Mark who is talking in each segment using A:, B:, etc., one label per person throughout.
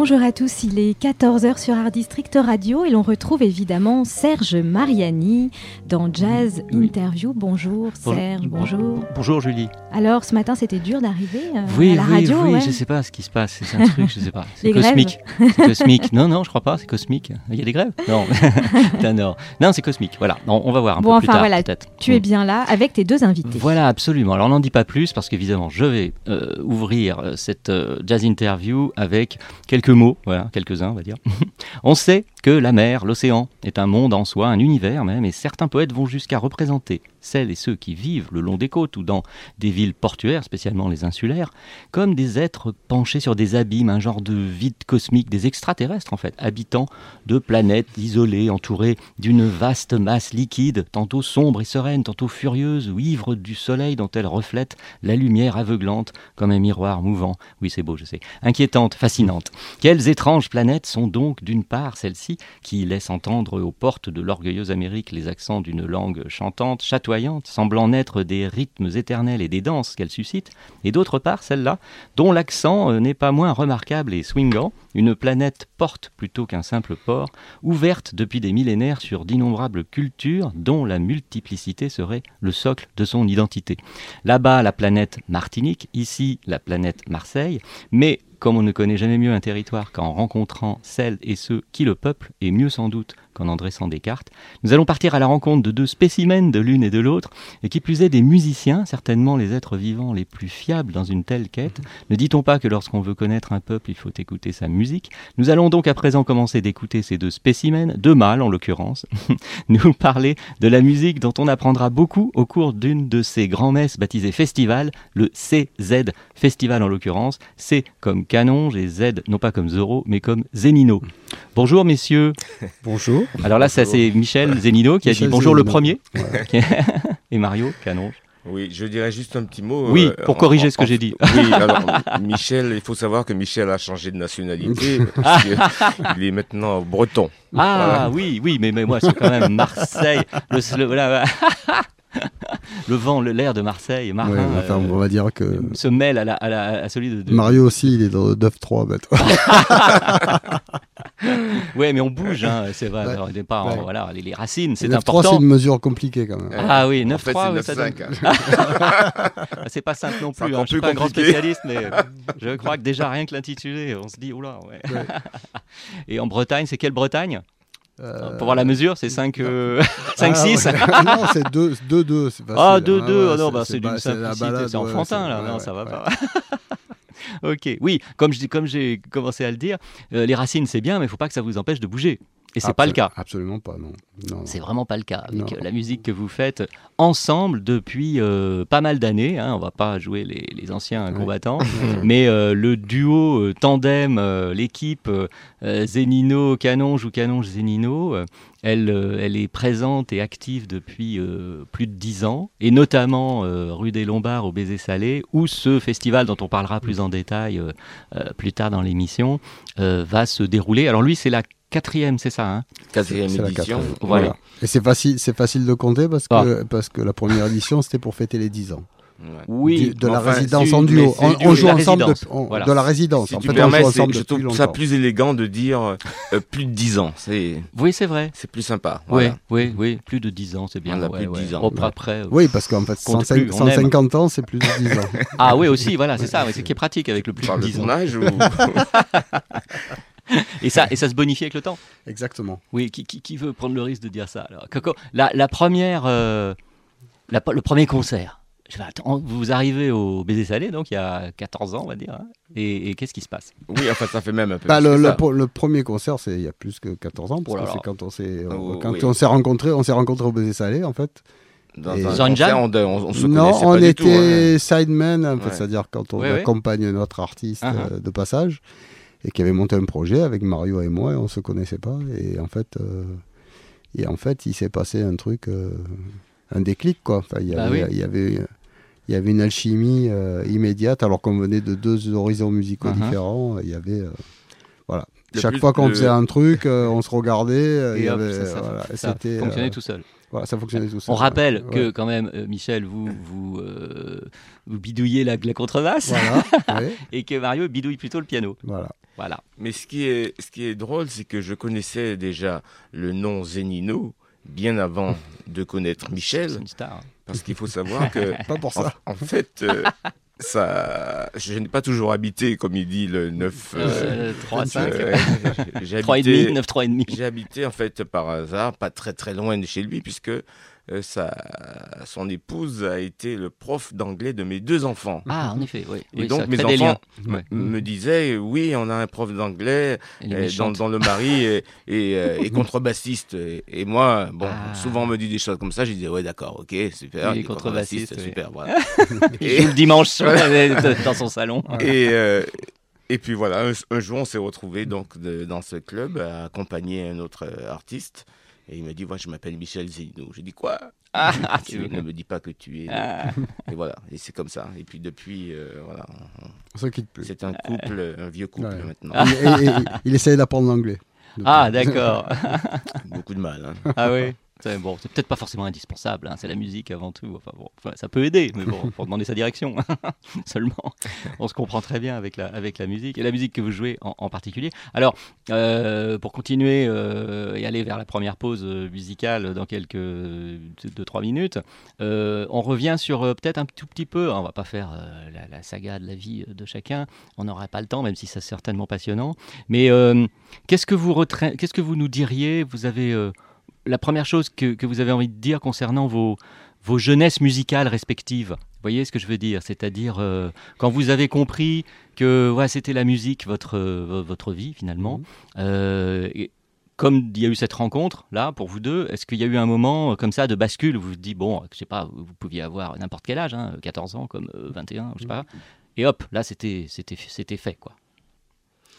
A: Bonjour à tous, il est 14h sur Art District Radio et l'on retrouve évidemment Serge Mariani dans Jazz
B: Oui.
A: Interview. Bonjour Serge, bonjour.
B: Bonjour Julie.
A: Alors ce matin c'était dur d'arriver euh,
B: Oui,
A: à la
B: oui,
A: radio
B: oui,
A: ouais.
B: je sais pas ce qui se passe. C'est un truc, je sais pas. C'est cosmique. Cosmique. Non, non, je crois pas. C'est cosmique. Il y a des grèves? Non. Non. Non, c'est cosmique. Voilà. On, on va voir un
A: Bon
B: peu plus
A: enfin
B: tard
A: voilà,
B: peut-être.
A: tu es
B: Mm.
A: bien là avec tes deux invités.
B: Voilà, absolument. Alors, on n'en dit pas plus parce qu'évidemment, je vais euh, ouvrir euh, cette euh, jazz interview avec quelques mots, voilà, quelques-uns, on va dire. on sait que la mer, l'océan, est un monde en soi, un univers même, et certains poètes vont jusqu'à représenter celles et ceux qui vivent le long des côtes ou dans des villes portuaires, spécialement les insulaires, comme des êtres penchés sur des abîmes, un genre de vide cosmique, des extraterrestres en fait, habitant de planètes isolées, entourées d'une vaste masse liquide, tantôt sombre et sereine, tantôt furieuse ou ivre du soleil dont elle reflète la lumière aveuglante comme un miroir mouvant. Oui, c'est beau, je sais. Inquiétante, fascinante. Quelles étranges planètes sont donc d'une part celles-ci qui laissent entendre aux portes de l'orgueilleuse Amérique les accents d'une langue chantante, chatoyante, semblant naître des rythmes éternels et des danses qu'elle suscite, et d'autre part celle-là dont l'accent euh, n'est pas moins remarquable et swingant, une planète porte plutôt qu'un simple port, ouverte depuis des millénaires sur d'innombrables cultures dont la multiplicité serait le socle de son identité. Là-bas, la planète Martinique, ici, la planète Marseille, mais comme on ne connaît jamais mieux un territoire qu'en rencontrant celles et ceux qui le peuplent, et mieux sans doute qu'en en dressant des cartes, nous allons partir à la rencontre de deux spécimens de l'une et de l'autre, et qui plus est des musiciens, certainement les êtres vivants les plus fiables dans une telle quête. Ne dit-on pas que lorsqu'on veut connaître un peuple, il faut écouter sa musique? Nous allons donc à présent commencer d'écouter ces deux spécimens, deux mâles en l'occurrence, nous parler de la musique dont on apprendra beaucoup au cours d'une de ces grands-messes baptisées festival, le CZ Festival en l'occurrence, C comme Canonge et Z non pas comme Zorro mais comme Zenino. Bonjour messieurs.
C: Bonjour.
B: Alors là ça c'est Michel Zenino qui a
C: Michel
B: dit bonjour le premier
C: Ouais.
B: et Mario Canonge.
D: Oui, je dirais juste un petit mot.
B: Oui,
D: euh,
B: pour
D: en-
B: corriger
D: en-
B: ce que j'ai dit.
D: Oui, alors Michel, il faut savoir que Michel a changé de nationalité parce qu'il est maintenant breton.
B: Ah
D: Voilà.
B: oui, oui, mais, mais moi c'est quand même Marseille. Le, le- voilà, le vent, l'air de Marseille, marin,
C: Ouais, enfin,
B: euh,
C: on va dire que
B: se mêle à, la, à, la- à celui de... de-
C: Mario aussi, il est dans 9-3 maintenant.
B: Ouais, mais on bouge, hein, c'est vrai.
C: Ouais.
B: Alors, au départ,
C: Ouais.
B: on- voilà, les, les racines, c'est
C: 9-3, c'est
B: important.
C: une mesure compliquée quand même.
B: Ah oui,
D: En
B: 9-3,
D: fait,
B: ouais,
D: c'est
B: ça donne-
D: 9-5.
B: Ah, c'est pas simple non
D: C'est
B: plus. hein, Je suis
D: plus
B: pas un grand spécialiste, mais euh, je crois que déjà rien que l'intitulé, on se dit oula. Ouais.
C: Ouais.
B: Et en Bretagne, c'est quelle Bretagne?
C: Euh,
B: Pour voir la mesure, c'est 5, 5
C: ah,
B: 6
C: ouais. non, c'est 2-2. c'est facile.
B: Ah, 2, 2,
C: ouais,
B: ah non, bah, c'est d'une simplicité, c'est enfantin, là, non, ça va pas. ok, oui, comme j'ai commencé à le dire, euh, les racines c'est bien, mais il faut pas que ça vous empêche de bouger. Et c'est pas le
C: Absol-
B: cas.
C: Absolument pas, non. non.
B: C'est vraiment pas le cas avec
C: Non.
B: euh, la musique que vous faites ensemble depuis euh, pas mal d'années. Hein, on va pas jouer les, les anciens
C: Ouais.
B: combattants, mais euh, le duo euh, tandem, euh, l'équipe Zenino Canonge ou Canonge Zenino, euh, elle, euh, elle est présente et active depuis euh, plus de dix ans, et notamment euh, rue des Lombards au Baiser Salé, où ce festival dont on parlera plus en détail euh, euh, plus tard dans l'émission euh, va se dérouler. Alors lui, c'est la quatrième, c'est ça hein
D: Quatrième
C: C'est la
D: édition.
C: quatrième.
B: Voilà.
C: Et c'est facile, c'est facile de compter parce que,
B: Ah.
C: parce que la première édition, c'était pour fêter les 10 ans.
D: Ouais.
B: Oui,
C: Du- de la
D: enfin,
C: résidence en duo. On, on
D: de
C: joue ensemble de, on-
B: Voilà.
C: de la résidence.
D: Si
C: en
D: tu
C: fait, on joue ensemble
D: je trouve ça plus élégant de dire euh, plus de 10 ans. C'est
B: Oui, c'est vrai.
D: c'est plus sympa.
B: Oui,
D: Voilà.
B: oui, oui, plus de 10 ans, c'est bien.
D: On a
B: ouais,
D: plus de
B: ouais.
D: 10 ans.
B: Après, euh,
C: Oui, parce qu'en fait,
B: Compte
C: 105
B: plus, on aime.
C: 150 ans, c'est plus de 10 ans.
B: Ah oui, aussi, voilà, c'est ça, c'est ce qui est pratique avec le plus de
D: parles de
B: 10
D: ton
B: ans.
D: âge ou...
B: Et ça, et ça se bonifie avec le temps.
C: Exactement.
B: Oui, qui, qui, qui veut prendre le risque de dire ça alors? Coco, la, la première, euh, la- le premier concert, je vais attendre, vous arrivez au baiser salé, donc il y a 14 ans, on va dire. hein. Et, et qu'est-ce qui se passe?
D: Oui, enfin, ça fait même un peu
C: Bah,
D: plus
C: le, le, le premier concert, c'est il y a plus que 14 ans, parce
B: Oh
C: que c'est quand on s'est
D: Oh,
C: quand
D: oui.
C: on s'est rencontrés, on s'est rencontrés au Baiser Salé, en fait.
D: Dans
C: Et-
D: un concert, on, on, on se
C: non,
D: connaissait
C: on
D: pas du tout,
C: était sidemen, en fait,
D: Ouais.
C: c'est-à-dire quand on
B: Ouais, ouais.
C: accompagne notre artiste
B: Ah,
C: euh, de passage, et qui avait monté un projet avec Mario et moi, et on se connaissait pas, et en fait, euh, et en fait, il s'est passé un truc, euh, un déclic, quoi. Enfin, il y
B: Bah oui.
C: il y avait, il y avait une alchimie euh, immédiate, alors qu'on venait de deux horizons musicaux
B: Uh-huh.
C: différents. Il y avait, euh, voilà.
D: Le
C: Chaque fois qu'on faisait un truc, euh, on se regardait. il
B: Et
C: y
B: hop,
C: avait,
B: ça, ça-
C: voilà, et
B: ça
C: c'était,
B: fonctionnait
C: euh,
B: tout seul.
C: Voilà, ça fonctionnait tout seul.
B: On rappelle
C: Ouais.
B: que quand même, euh, Michel, vous vous, euh, vous bidouillez la, la contrebasse
C: Voilà, ouais,
B: et que Mario bidouille plutôt le piano.
C: voilà.
B: Voilà.
D: Mais ce qui est, ce qui est drôle, c'est que je connaissais déjà le nom Zenino bien avant de connaître
B: C'est
D: Michel,
B: une star. hein.
D: parce qu'il faut savoir que,
C: Pas pour
D: en,
C: ça.
D: en fait, euh, ça, je n'ai pas toujours habité, comme il dit, le 9.
B: Euh, 3 à 5.
D: euh, j'ai
B: 3 et
D: habité-
B: demi, 9, 3 et demi.
D: J'ai habité en fait par hasard, pas très très loin de chez lui, puisque sa, son épouse a été le prof d'anglais de mes deux enfants.
B: Ah, en effet, oui.
D: Et
B: Oui,
D: donc mes enfants
B: liens.
D: m- me disaient, oui, on a un prof d'anglais euh, dans, le mari et, et, euh, et contrebassiste. Et, et moi, bon,
B: Ah.
D: souvent on me dit des choses comme ça, je disais, ouais, d'accord, ok, super,
B: Il est
D: contrebassiste,
B: oui.
D: super, voilà.
B: Il
D: et,
B: le dimanche dans son salon.
D: et, euh, et puis voilà, un, un jour on s'est retrouvés donc de- dans ce club à accompagner un autre euh, artiste. Et il m'a dit, moi je m'appelle Michel Zeno. J'ai dit quoi?
B: Ah,
D: Tu
B: tu-
D: ne me dis pas que tu es.
B: Ah.
D: Et voilà, et c'est comme ça. Et puis depuis, euh, voilà,
C: se quitte plus.
D: c'est un couple, un vieux couple
C: Ouais.
D: maintenant.
C: Et- et- et- il essayait d'apprendre l'anglais.
B: Ah, d'accord.
D: Beaucoup de mal. hein.
B: Ah oui. C'est bon, c'est peut-être pas forcément indispensable, hein, c'est la musique avant tout. Enfin bon, enfin, ça peut aider, mais bon, pour demander sa direction seulement. On se comprend très bien avec la, avec la musique et la musique que vous jouez en, en particulier. Alors, euh, pour continuer euh, et aller vers la première pause euh, musicale dans quelques 2-3 minutes, euh, on revient sur peut-être un tout petit peu, on va pas faire la, la saga de la vie de chacun, on n'aura pas le temps, même si c'est certainement passionnant. Mais qu'est-ce que vous qu'est-ce que vous nous diriez Vous avez la première chose que, que vous avez envie de dire concernant vos, vos jeunesses musicales respectives. Vous voyez ce que je veux dire? C'est-à-dire, euh, quand vous avez compris que ouais, c'était la musique, votre, euh, votre vie finalement, euh, et comme il y a eu cette rencontre là pour vous deux, est-ce qu'il y a eu un moment euh, comme ça de bascule où vous vous dites, bon, je sais pas, vous pouviez avoir n'importe quel âge, hein, 14 ans comme euh, 21, je sais pas, et hop, là c'était fait quoi?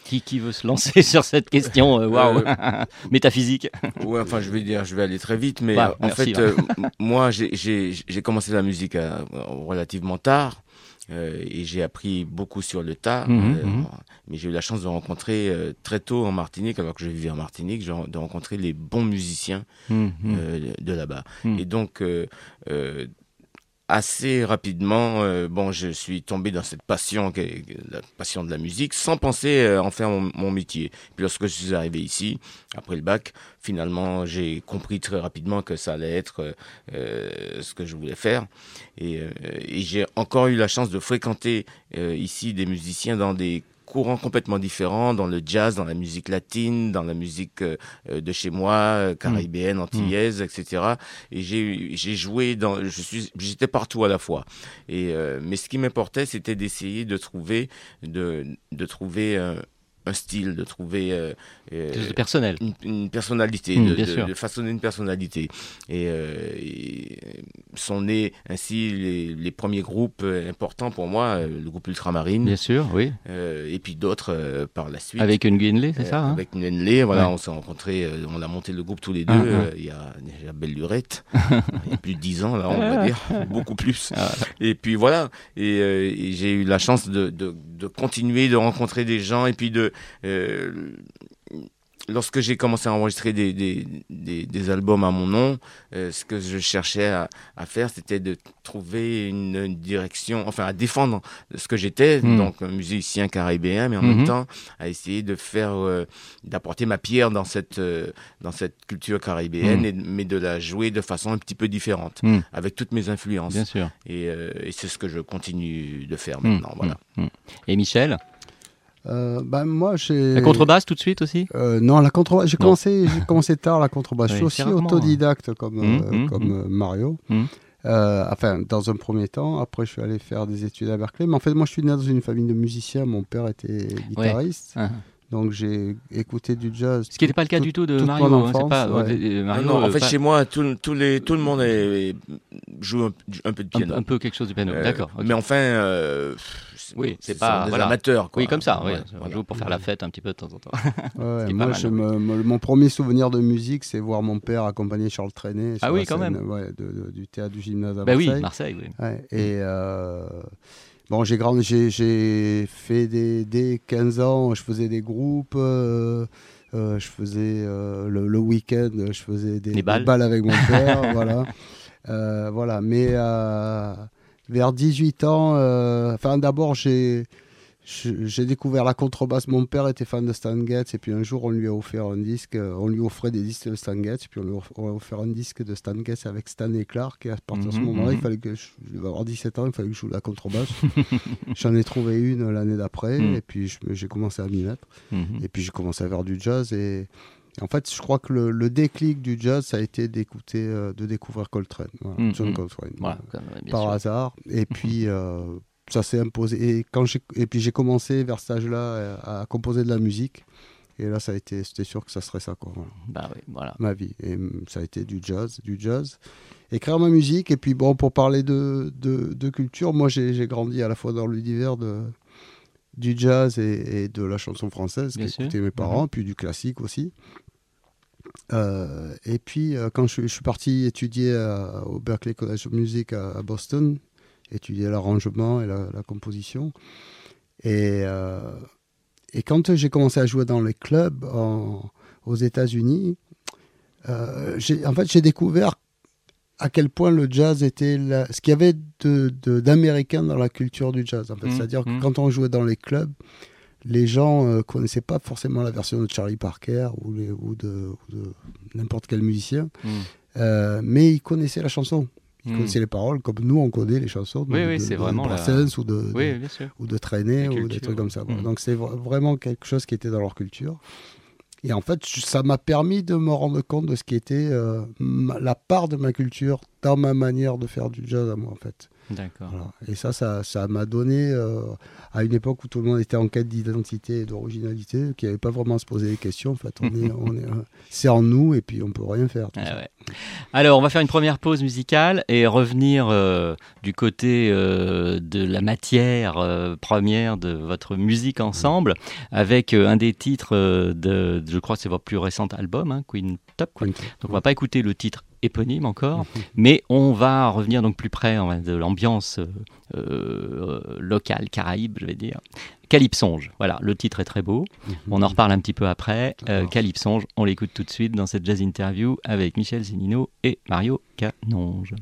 B: Qui, qui veut se lancer sur cette question euh, waouh, métaphysique
D: Ouais, enfin, je vais dire, je vais aller très vite, mais
B: Ouais,
D: euh, en
B: merci,
D: fait,
B: hein.
D: euh, moi, j'ai- commencé la musique relativement tard. euh, et j'ai appris beaucoup sur le tas,
B: Mhm,
D: euh,
B: mhm.
D: mais j'ai eu la chance de rencontrer euh, très tôt en Martinique, alors que je vivais en Martinique, de rencontrer les bons musiciens euh, de là-bas.
B: Mhm.
D: Et donc, euh, euh, assez rapidement, euh, bon, je suis tombé dans cette passion, la passion de la musique, sans penser euh, en faire mon, métier. Puis lorsque je suis arrivé ici, après le bac, finalement, j'ai compris très rapidement que ça allait être euh, euh, ce que je voulais faire. Et, j'ai encore eu la chance de fréquenter ici des musiciens dans des courants complètement différents, dans le jazz, dans la musique latine, dans la musique euh, euh, de chez moi, euh, caribéenne, antillaise, etc. Et j'ai j'ai joué dans, je suis, j'étais partout à la fois. Et euh, mais ce qui m'importait, c'était d'essayer de trouver, de de trouver un, un style, de trouver euh, euh,
B: de personnel.
D: une, une personnalité,
B: Mm,
D: de, façonner une personnalité. Et, euh, et sont nés ainsi les, les premiers groupes euh, importants pour moi, le groupe Ultramarine,
B: Bien sûr, oui.
D: euh, et puis d'autres par la suite.
B: Avec une Guinley, c'est ça hein
D: Avec Nenley, voilà,
B: Ouais.
D: on s'est rencontrés, on a monté le groupe tous les deux,
B: Ah, ah.
D: euh, il y a déjà belle lurette, il y a plus de 10 ans là, on va dire, beaucoup plus.
B: Ah.
D: Et puis voilà, et, et j'ai eu la chance de continuer de rencontrer des gens, et puis de... euh, Lorsque j'ai commencé à enregistrer des, des, des, des albums à mon nom, euh, ce que je cherchais à, à faire, c'était de trouver une, direction, enfin à défendre ce que j'étais,
B: Mm.
D: donc un musicien caribéen, mais en
B: Mhm.
D: même temps à essayer de faire, euh, d'apporter ma pierre dans cette, euh, dans cette culture caribéenne,
B: Mm.
D: et, mais de la jouer de façon un petit peu différente,
B: Mm.
D: avec toutes mes influences.
B: Bien sûr.
D: Et, et c'est ce que je continue de faire
B: Mm,
D: maintenant. Voilà.
B: Et Michel?
C: Euh, ben, moi, j'ai.
B: La contrebasse tout de suite aussi?
C: Euh, non, la contrebasse. J'ai commencé, j'ai commencé tard la contrebasse. Je suis aussi
B: rarement,
C: autodidacte comme,
B: Mmh,
C: euh,
B: mmh,
C: comme
B: mmh.
C: euh, Mario.
B: Mmh.
C: Euh, enfin, dans un premier temps. Après, je suis allé faire des études à Berkeley. Mais en fait, moi, je suis né dans une famille de musiciens. Mon père était guitariste.
B: Ah.
C: Donc, j'ai écouté du jazz.
B: Ce qui n'était pas le cas
C: tout-
B: du tout de Mario. hein, c'est
C: enfance,
B: pas,
C: ouais.
B: Mario,
D: non, non, en fait,
B: pas-
D: chez moi, tout, tous les, tout le monde est- joue un, un peu de piano.
B: un peu quelque chose du piano.
D: Euh,
B: D'accord.
D: Mais enfin, euh,
B: Oui, c'est
D: ce
B: pas-
D: des
B: voilà.
D: amateurs. Quoi.
B: Oui, comme ça. oui.
D: Ouais,
B: On
D: voilà.
B: joue pour faire la fête un petit peu de temps en temps.
C: Ouais, moi, je me- mon premier souvenir de musique, c'est voir mon père accompagner Charles Trenet.
B: Ah
C: sur
B: oui,
C: la
B: quand
C: scène,
B: même.
C: ouais, de- de- du théâtre du gymnase à
B: Bah oui,
C: Marseille.
B: Oui.
C: Ouais, et euh, bon, j'ai grandi, j'ai, fait des, dès 15 ans, je faisais des groupes, euh, euh, je faisais euh, le, le week-end, je faisais des,
B: Des balles.
C: avec mon père, voilà. Euh, voilà, mais euh, vers 18 ans, euh, enfin d'abord j'ai découvert la contrebasse. Mon père était fan de Stan Getz et puis un jour on lui a offert un disque. euh, On lui offrait des disques de Stan Getz. Puis on lui a offert un disque de Stan Getz avec Stan et Clark. Et à partir de ce
B: Mhm,
C: moment-là, il
B: mhm.
C: fallait que je, je devais avoir 17 ans, il fallait que je joue la contrebasse. J'en ai trouvé une l'année d'après
B: Mhm.
C: et puis j'ai commencé à m'y mettre. Et puis j'ai commencé à faire du jazz et en fait, je crois que le, le déclic du jazz, ça a été d'écouter, euh, de découvrir Coltrane, voilà,
B: Mhm.
C: John Coltrane,
B: Voilà,
C: euh, par
B: sûr.
C: hasard. Et puis euh, ça s'est imposé. Et quand j'ai et puis j'ai commencé vers cet âge-là à, composer de la musique. Et là, ça a été, c'était sûr que ça serait ça, quoi. voilà,
B: Bah oui, voilà.
C: ma vie. Et mm, ça a été du jazz, du jazz. Écrire ma musique. Et puis bon, pour parler de, de, de culture, moi j'ai grandi à la fois dans l'univers de du jazz et, et de la chanson française qu'écoutaient mes parents, puis du classique aussi. Euh, et puis, euh, quand je, je suis parti étudier euh, au Berklee College of Music à, à Boston, étudier l'arrangement et la, la composition. Et, euh, et quand j'ai commencé à jouer dans les clubs en- aux États-Unis, j'ai- en fait, j'ai découvert à quel point le jazz était la- ce qu'il y avait de- de- d'américain dans la culture du jazz. En fait.
B: Mhm,
C: C'est-à-dire que
B: mhm.
C: quand on jouait dans les clubs, les gens ne connaissaient pas forcément la version de Charlie Parker ou, les- ou de, n'importe quel musicien,
B: Mhm.
C: euh, mais ils connaissaient la chanson. Ils
B: Mhm.
C: connaissaient les paroles comme nous on connaît les chansons de,
B: Oui, oui,
C: de-
B: vraiment la-
C: ou de,
B: Oui,
C: ou de traîner ou des trucs comme ça.
B: Mhm.
C: Donc c'est vra- vraiment quelque chose qui était dans leur culture. Et en fait, ça m'a permis de me rendre compte de ce qui était euh, ma- la part de ma culture dans ma manière de faire du jazz à moi, en fait.
B: D'accord.
C: Voilà. Et ça, ça ça m'a donné, euh, à une époque où tout le monde était en quête d'identité et d'originalité, qui n'avait pas vraiment à se poser des questions. En fait, on est, on est, c'est en nous et puis on peut rien faire.
B: Ah ouais. Alors, on va faire une première pause musicale et revenir euh, du côté euh, de la matière première de votre musique ensemble avec un des titres de, je crois que c'est votre plus récent album, hein, Queen Top.
C: Queen
B: Donc, on va pas écouter le titre éponyme encore, mais on va revenir donc plus près de l'ambiance euh, euh, locale, caraïbe, je vais dire. Calypsonge, voilà, le titre est très beau. On en reparle un petit peu après. Euh. Calypsonge, on l'écoute tout de suite dans cette jazz interview avec Michel Zénino et Mario Canonge.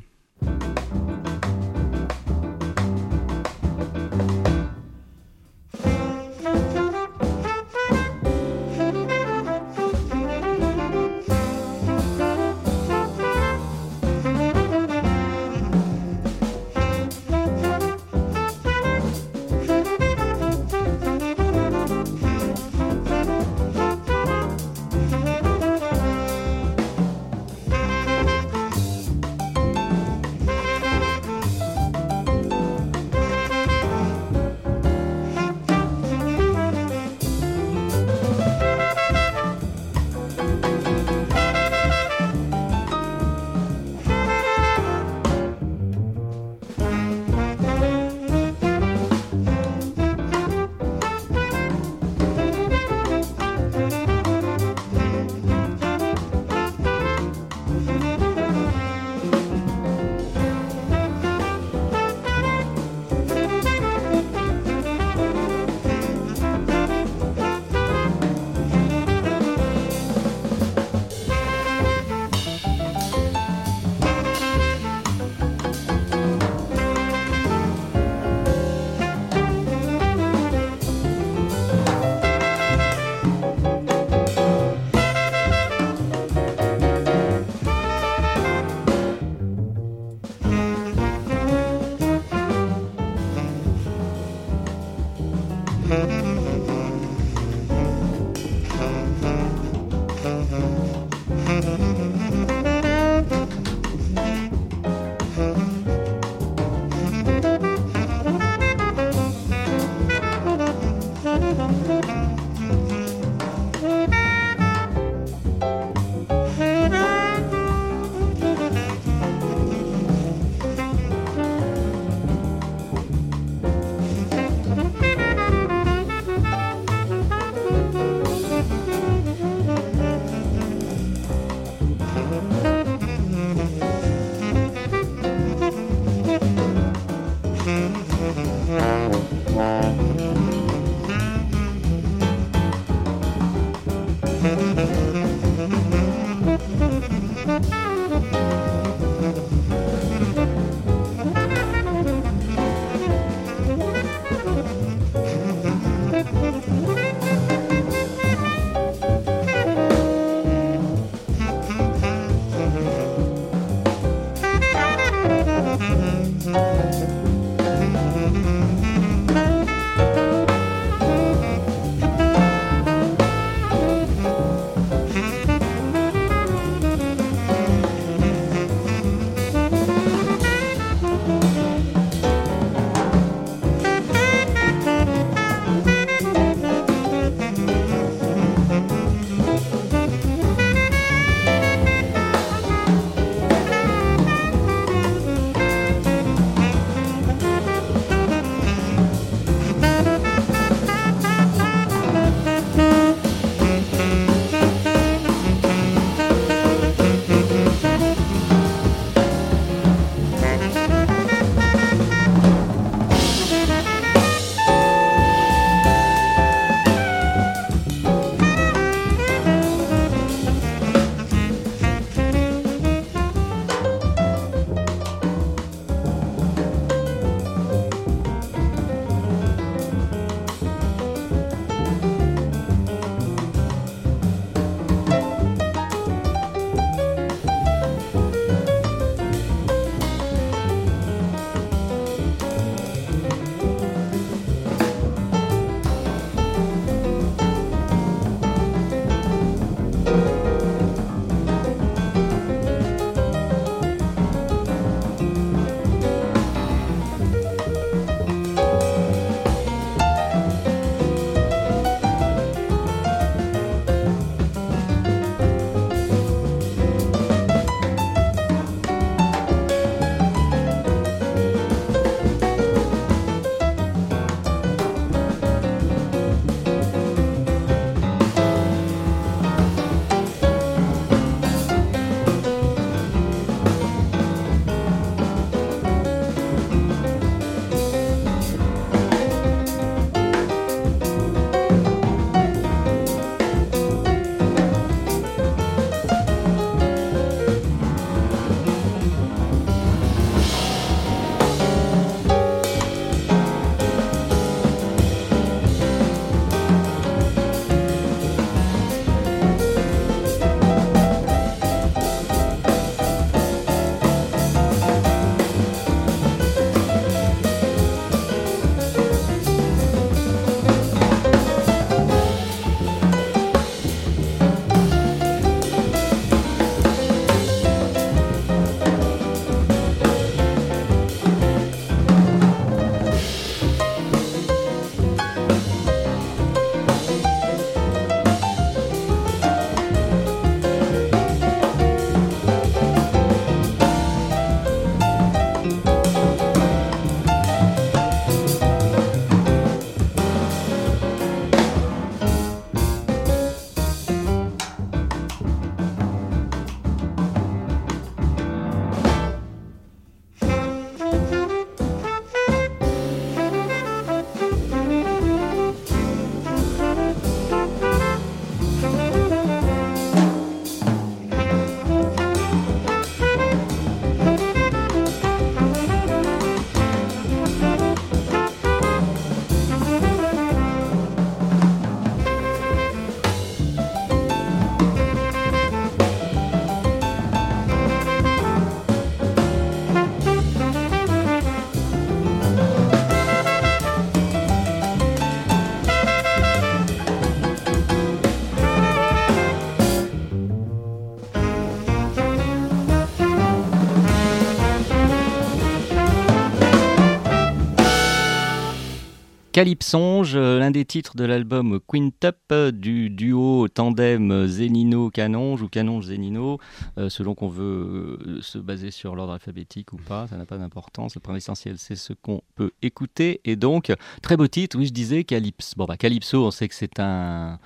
B: Calypsonge, euh, l'un des titres de l'album Quintup euh, du duo tandem Zénino-Canonge ou Canonge-Zénino, euh, selon qu'on veut se baser sur l'ordre alphabétique ou pas, ça n'a pas d'importance. Le point essentiel, c'est ce qu'on peut écouter. Et donc, très beau titre, oui, je disais Calypso. Bon, bah, Calypso, on sait que c'est un.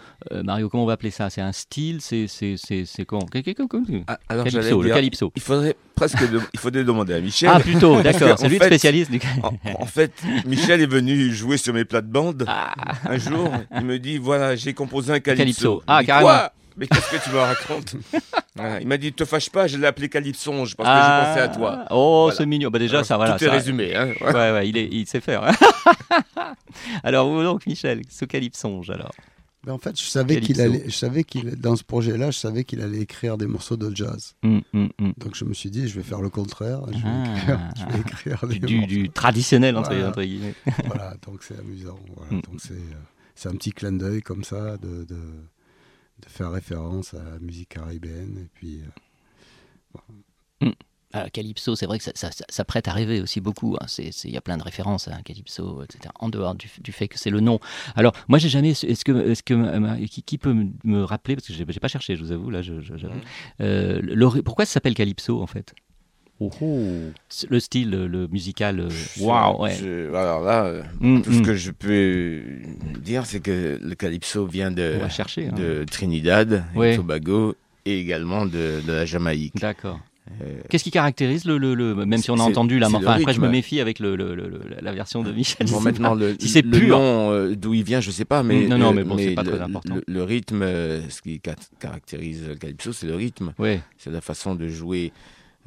B: Mario, comment on va appeler ça? C'est un style? C'est quoi
D: ah, alors
B: Calypso, le Calypso.
D: Il faudrait presque il faudrait demander à Michel.
B: Ah, plutôt, d'accord, c'est lui le spécialiste du
D: en, en fait, Michel est venu jouer sur mes plates-bandes. Ah. Un jour, il me dit voilà, j'ai composé un calypso.
B: Ah, carrément.
D: Mais qu'est-ce que tu me racontes? Voilà, Il m'a dit, te fâche pas, je l'ai appelé Calypsonge parce que
B: Ah.
D: j'ai pensé à toi.
B: Oh,
D: Voilà.
B: c'est mignon. Bah déjà,
D: Alors,
B: ça, voilà.
D: Tout est
B: ça-
D: résumé. Hein.
B: Ouais, ouais, il, est, il sait faire. alors, donc, Michel, ce calypsonge, alors?
C: Mais en fait, je savais qu'il allait, je savais qu'il, dans ce projet-là, je savais qu'il allait écrire des morceaux de jazz.
B: Hum, hum, hum.
C: Donc je me suis dit, je vais faire le contraire. Je vais,
B: Ah.
C: écrire, je vais écrire des
B: Du, du, traditionnel, entre,
C: Voilà.
B: entre guillemets.
C: Voilà, donc c'est amusant. Voilà,
B: Mm.
C: donc c'est, euh, c'est un petit clin d'œil comme ça de, de, de faire référence à la musique caribéenne. Et puis, euh,
B: Ah, Calypso, c'est vrai que ça, ça- prête à rêver aussi beaucoup. hein. Il y a plein de références à Calypso, etc. En dehors du, du fait que c'est le nom. Alors, moi, j'ai jamais. Est-ce que, est-ce que qui, qui peut me- rappeler parce que j'ai j'ai pas cherché, je vous avoue. Là, je, je- j'avoue. Euh, pourquoi ça s'appelle Calypso en fait? Oh, oh. Le style, le, musical. euh, Waouh, ouais.
D: Je- alors là, euh,
B: Hum,
D: tout ce
B: hum.
D: que je peux dire, c'est que le calypso vient de,
B: chercher. hein.
D: de Trinidad
B: Ouais.
D: et Tobago et également de, de la Jamaïque.
B: D'accord.
D: Euh,
B: Qu'est-ce qui caractérise le, le- le- même si on a entendu la enfin, après je me méfie avec le, la version de Michel.
D: Bon, maintenant,
B: si c'est pur.
D: euh, d'où il vient, je sais pas, mais,
B: Non, non, mais bon, c'est pas très important.
D: Le, rythme, euh, ce qui caractérise le calypso, c'est le rythme.
B: Ouais.
D: C'est la façon de jouer,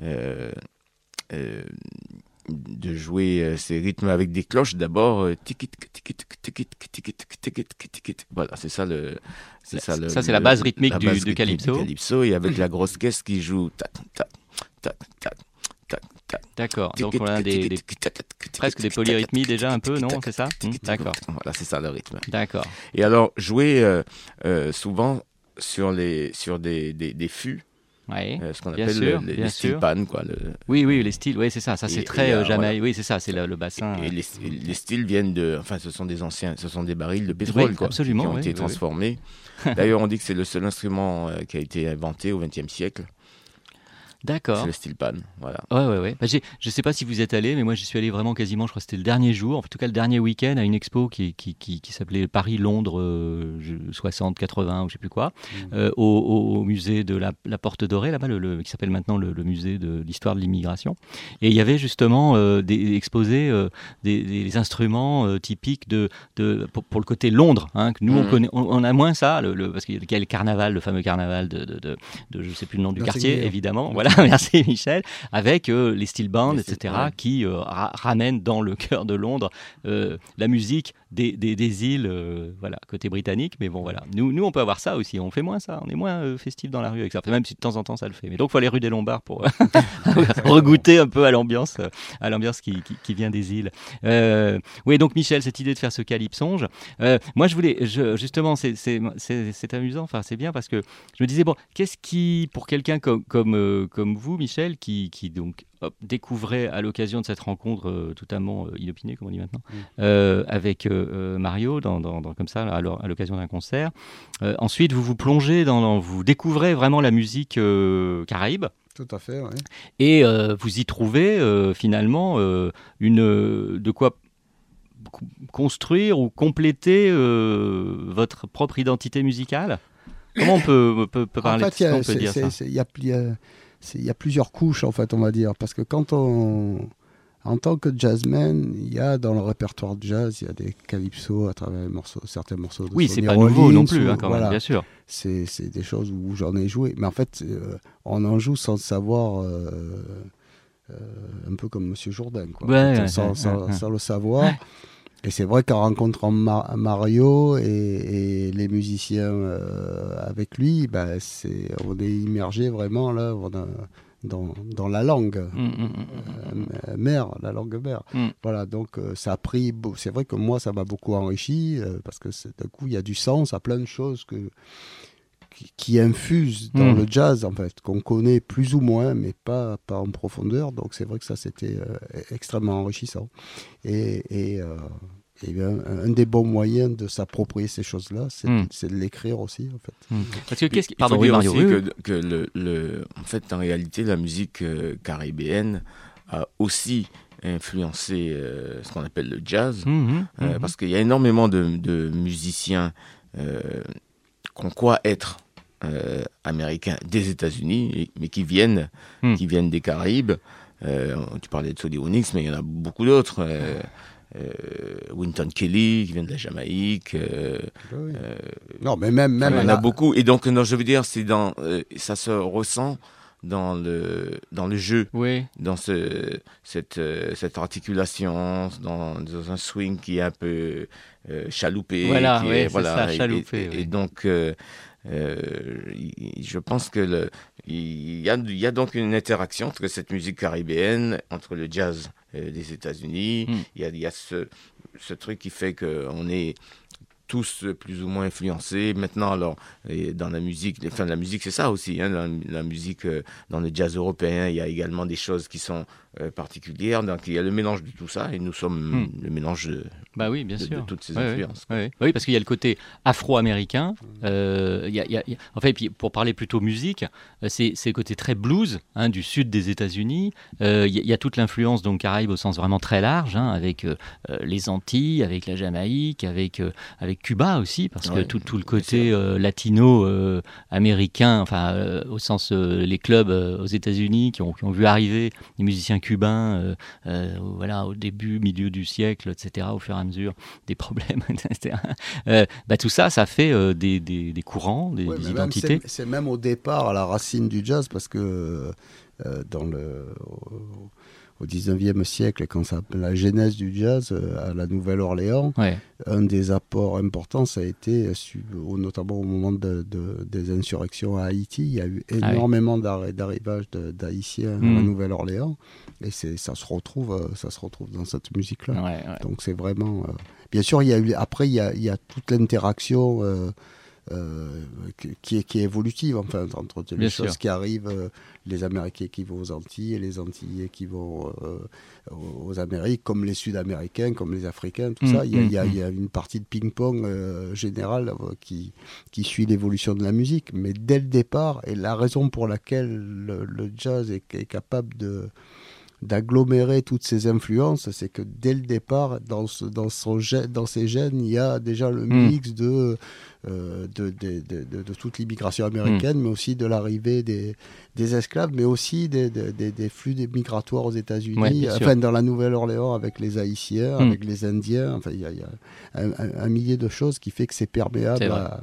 D: euh, euh, de jouer euh, ces rythmes avec des cloches. D'abord, euh, tikit, tikit, tikit, tikit, tikit, tikit. voilà, c'est ça le, c'est ça le.
B: Ça, c'est la base rythmique du- calypso.
D: et avec la grosse caisse qui joue tac, tac,
B: D'accord. Donc on a des, des- presque des polyrythmies déjà un peu, non C'est ça D'accord.
D: Voilà, c'est ça le rythme.
B: D'accord.
D: Et alors, jouer euh, euh, souvent sur, les, sur des, des, des fûts,
B: Ouais.
D: euh, ce qu'on appelle
B: sûr,
D: le- les,
B: bien
D: les
B: sûr.
D: steel pan, quoi. Le,
B: Oui, oui, les styles, oui, c'est ça. Ça, c'est très euh, Jamaïque. Oui, c'est ça, c'est le, bassin.
D: et les, et les styles viennent de. Enfin, ce sont des anciens. Ce sont des barils de
B: Oui,
D: pétrole, quoi.
B: absolument,
D: Qui ont
B: oui,
D: été
B: oui,
D: transformés. D'ailleurs, on dit que c'est le seul instrument qui a été inventé au XXe siècle.
B: D'accord.
D: C'est le steel pan. Voilà.
B: Ouais, ouais, ouais. Bah, je sais pas si vous êtes allé, mais moi j'y suis allé vraiment quasiment, je crois que c'était le dernier jour, en tout cas le dernier week-end, à une expo qui, qui, qui, qui s'appelait Paris-Londres euh, je- 60, 80 ou je sais plus quoi, euh, au, musée de la, la Porte Dorée, là-bas, le, le- qui s'appelle maintenant le, le musée de l'histoire de l'immigration. Et il y avait justement euh, des, exposés euh, des, des instruments euh, typiques de, de, pour, pour le côté Londres, hein, que nous on
D: Mhm.
B: connaît, on, on a moins ça, le, le- parce qu'il y a le carnaval, le fameux carnaval de, de, de, de- je sais plus le nom du quartier, évidemment. Voilà, merci Michel avec euh, les steel bands, etc., qui euh, ra- ramènent dans le cœur de Londres euh, la musique des, des, des îles, euh, voilà, côté britannique. Mais bon, voilà, nous, nous, on peut avoir ça aussi. On fait moins ça. On est moins euh, festif dans la rue avec ça. Enfin, même si de temps en temps ça le fait. Mais donc, il faut aller rue des Lombards pour euh, regoûter un peu à l'ambiance, euh, à l'ambiance qui, qui, qui vient des îles. Oui, donc Michel, cette idée de faire ce calypsonge. Moi, je voulais, je, justement, c'est- c'est c'est- c'est amusant. Enfin, c'est bien parce que je me disais bon, qu'est-ce qui, pour quelqu'un comme comme comme vous, Michel, qui qui donc hop, découvrait à l'occasion de cette rencontre euh, totalement euh, inopinée, comme on dit maintenant, avec euh, euh, Mario, dans, dans- dans- comme ça, à l'o- à l'occasion d'un concert. Ensuite, vous vous plongez dans, dans- vous découvrez vraiment la musique caraïbe.
C: tout à fait, ouais.
B: Et vous y trouvez finalement une, de quoi co- construire ou compléter votre propre identité musicale? Comment on peut, peut, peut parler
C: en fait, c'est-
B: ça?
C: c'est- il y a, il y a- plusieurs couches, en fait, on va dire. Parce que quand on. En tant que jazzman, il y a dans le répertoire de jazz, il y a des calypsos à travers les morceaux, certains morceaux de
B: Oui, c'est pas nouveau non plus, hein, quand
C: voilà.
B: même, bien sûr.
C: c'est des choses où j'en ai joué. Mais en fait, euh, on en joue sans le savoir, euh, euh, un peu comme Monsieur Jourdain, quoi.
B: Ouais,
C: En fait,
B: ouais,
C: sans,
B: ouais,
C: sans-
B: ouais.
C: sans le savoir. Et c'est vrai qu'en rencontrant Ma- Mario et, et les musiciens euh, avec lui, bah, c'est, on est immergé vraiment là dans, la langue.
B: Mm, mm, mm,
C: Euh, mère, la langue mère.
B: Mm.
C: Voilà, donc euh, ça a pris. C'est vrai que moi, ça m'a beaucoup enrichi parce que d'un coup, il y a du sens à plein de choses que, qui, infusent dans
B: Mm.
C: le jazz, en fait, qu'on connaît plus ou moins, mais pas, pas en profondeur. Donc c'est vrai que ça, c'était euh, extrêmement enrichissant. Et. et, euh, bien, un des bons moyens de s'approprier ces choses-là, c'est
B: Mm.
C: c'est de l'écrire aussi, en fait.
B: mm. Parce que qu'est-ce qui. Pardon, oui, Mario.
D: aussi que, que le, le- en fait, en réalité, la musique euh, caribéenne a aussi influencé euh, ce qu'on appelle le jazz,
B: Mhm,
D: euh,
B: mhm.
D: parce qu'il y a énormément de, de musiciens euh, qu'on croit être euh, américains des États-Unis, mais qui viennent,
B: Hmm.
D: qui viennent des Caraïbes. Euh, tu parlais de Sonny Onyx, mais il y en a beaucoup d'autres. euh, euh, Winton Kelly, qui vient de la Jamaïque. euh,
C: Oui.
D: euh,
C: Non, mais même, même
D: Il y en a beaucoup. Et donc, non, je veux dire, c'est dans, euh, ça se ressent dans le, dans le jeu,
B: Oui.
D: dans ce, cette, euh, cette articulation, dans, dans un swing qui est un peu euh, chaloupé.
B: Voilà,
D: qui
B: oui,
D: est-
B: c'est ça,
D: et-
B: chaloupé,
D: Et,
B: oui.
D: et donc, euh, je pense que il y a, il y a donc une interaction entre cette musique caribéenne, entre le jazz euh, des États-Unis.
B: Mm.
D: Il y a, il y a ce, ce truc qui fait qu'on est tous euh, plus ou moins influencés. Maintenant, alors, et dans la musique, enfin, la musique, c'est ça aussi. Hein, dans la musique, euh, dans le jazz européen, il y a également des choses qui sont euh, particulières. Donc, il y a le mélange de tout ça, et nous sommes
B: Hmm.
D: le mélange de,
B: Bah oui, bien
D: de- de
B: sûr.
D: toutes ces influences.
B: Ouais. Oui, parce qu'il y a le côté afro-américain. euh, il y a- il y a- il y a- en fait, puis pour parler plutôt musique, c'est le côté très blues hein, du sud des États-Unis. Il y, a- toute l'influence donc caraïbe au sens vraiment très large, hein, avec les Antilles, avec la Jamaïque, avec avec Cuba aussi, parce que tout, tout le côté euh, latino euh, enfin euh, au sens les clubs aux États-Unis qui ont, qui ont vu arriver des musiciens cubains, voilà au début, milieu du siècle, etc. Au fur et à mesure des problèmes, etc. Bah, tout ça, ça fait des, des, des courants, des,
C: Ouais,
B: identités.
C: c'est- même au départ à la racine du jazz parce que dans le, au, au 19e siècle, quand ça, la genèse du jazz euh, à la Nouvelle-Orléans,
B: Ouais.
C: un des apports importants, ça a été, euh, notamment au moment de- de- des insurrections à Haïti, il y a eu
B: Ah oui.
C: énormément d'arri- d'arrivages d'Haïtiens à la Nouvelle-Orléans, et ça se retrouve, euh, ça se retrouve dans cette musique-là.
B: Ouais, ouais.
C: Donc c'est vraiment. euh, Bien sûr, il y a eu après il y a, il y a toute l'interaction euh, euh, qui- est qui est évolutive enfin entre les
B: Bien
C: choses
B: sûr.
C: qui arrivent, euh, les Américains qui vont aux Antilles et les Antillais qui vont euh, aux Amériques, comme les Sud-Américains, comme les Africains, tout
B: Mm,
C: ça. Il y, a,
B: mm,
C: il y a-
B: mm.
C: il y a une partie de ping-pong générale qui qui suit l'évolution de la musique, mais dès le départ et la raison pour laquelle le, le jazz est, est capable de d'agglomérer toutes ces influences, c'est que dès le départ, dans, ce, dans, son dans ses gènes, il y a déjà le
B: Mm.
C: mix de, euh, de, de, de- de- de toute l'immigration américaine, mais aussi de l'arrivée des, des esclaves, mais aussi des, des, flux migratoires aux
B: Ouais,
C: États-Unis,
B: sûr.
C: enfin dans la Nouvelle-Orléans avec les Haïtiens,
B: Mm.
C: avec les Indiens, enfin il y a, il y a un, un- un millier de choses qui fait que c'est perméable à,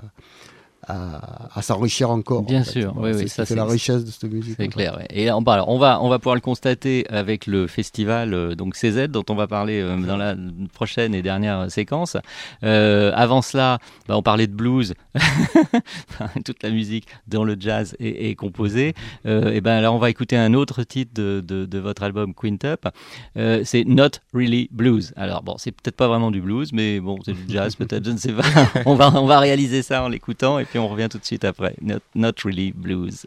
C: à, à s'enrichir encore.
B: Bien
C: en fait.
B: sûr,
C: Voilà,
B: oui, oui,
C: c'est
B: ça,
C: fait
B: c'est-
C: la richesse de cette musique.
B: C'est clair. ouais. Et on, on, va, on va pouvoir le constater avec le festival euh, donc CZ dont on va parler euh, dans la prochaine et dernière séquence. Euh, avant cela, bah, on parlait de blues. Toute la musique dans le jazz est, est composée. Euh, et ben là, on va écouter un autre titre de, de- de votre album Quintup. Euh, c'est Not Really Blues. Alors bon, c'est peut-être pas vraiment du blues, mais bon, c'est du jazz peut-être, je ne sais pas. on, va, on va réaliser ça en l'écoutant et puis on revient tout de suite après. Not, Really Blues.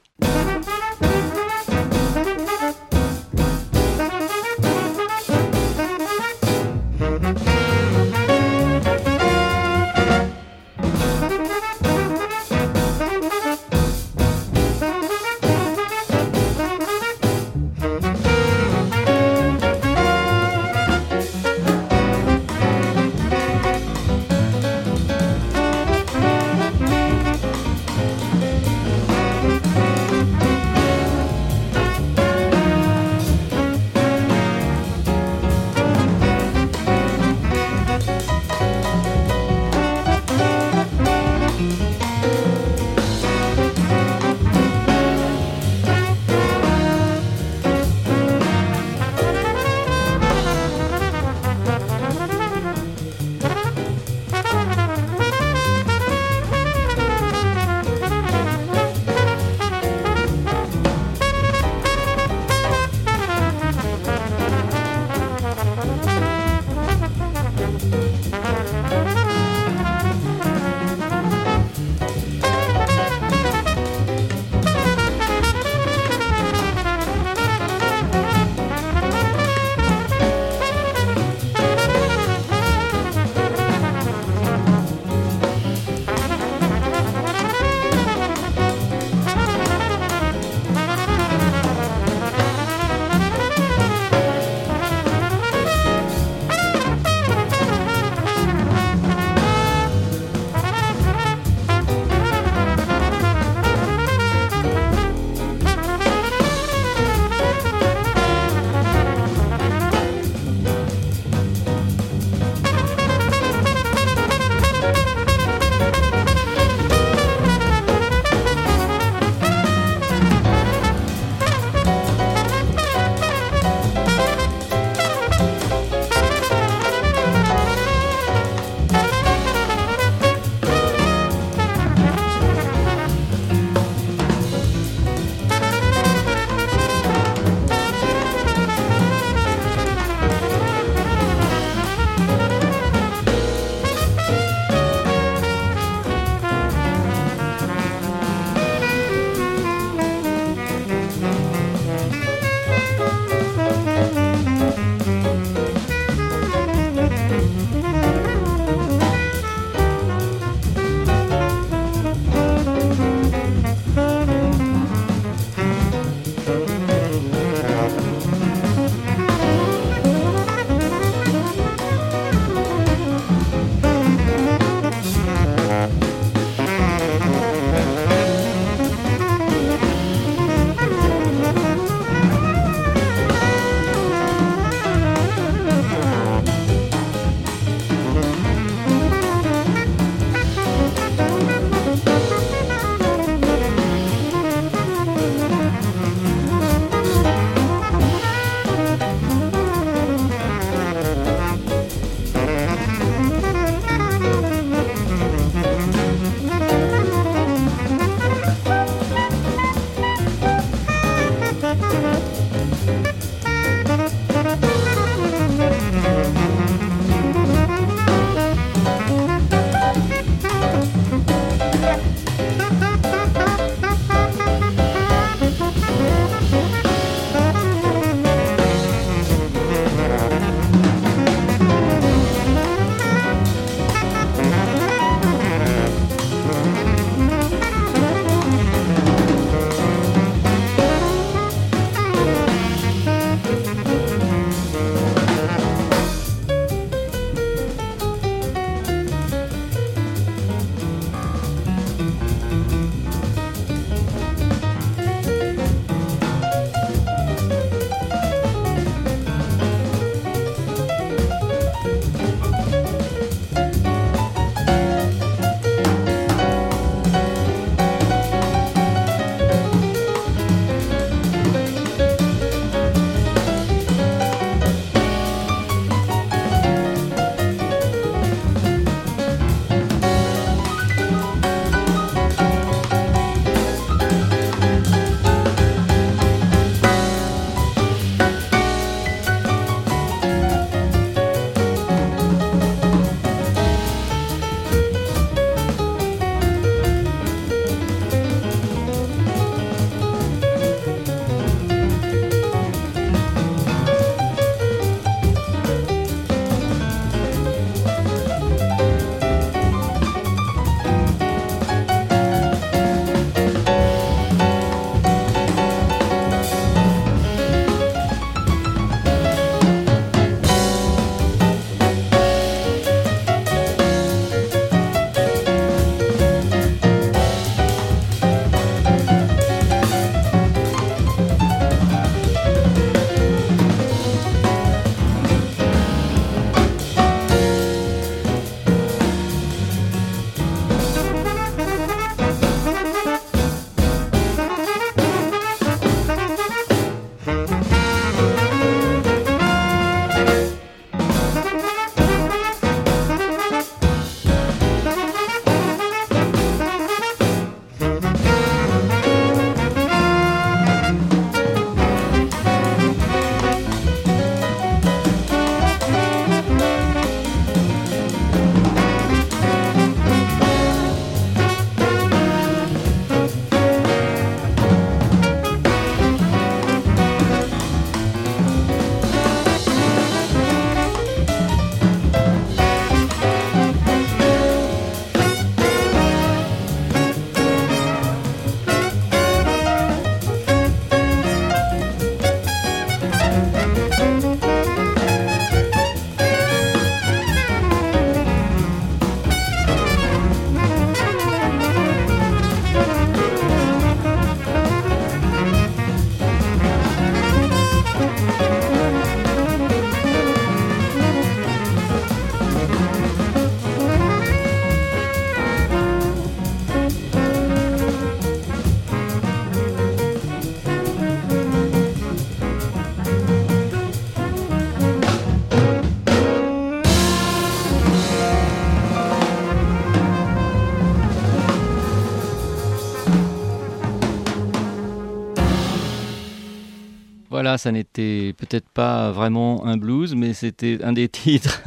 B: Voilà, ça n'était peut-être pas vraiment un blues, mais c'était un des titres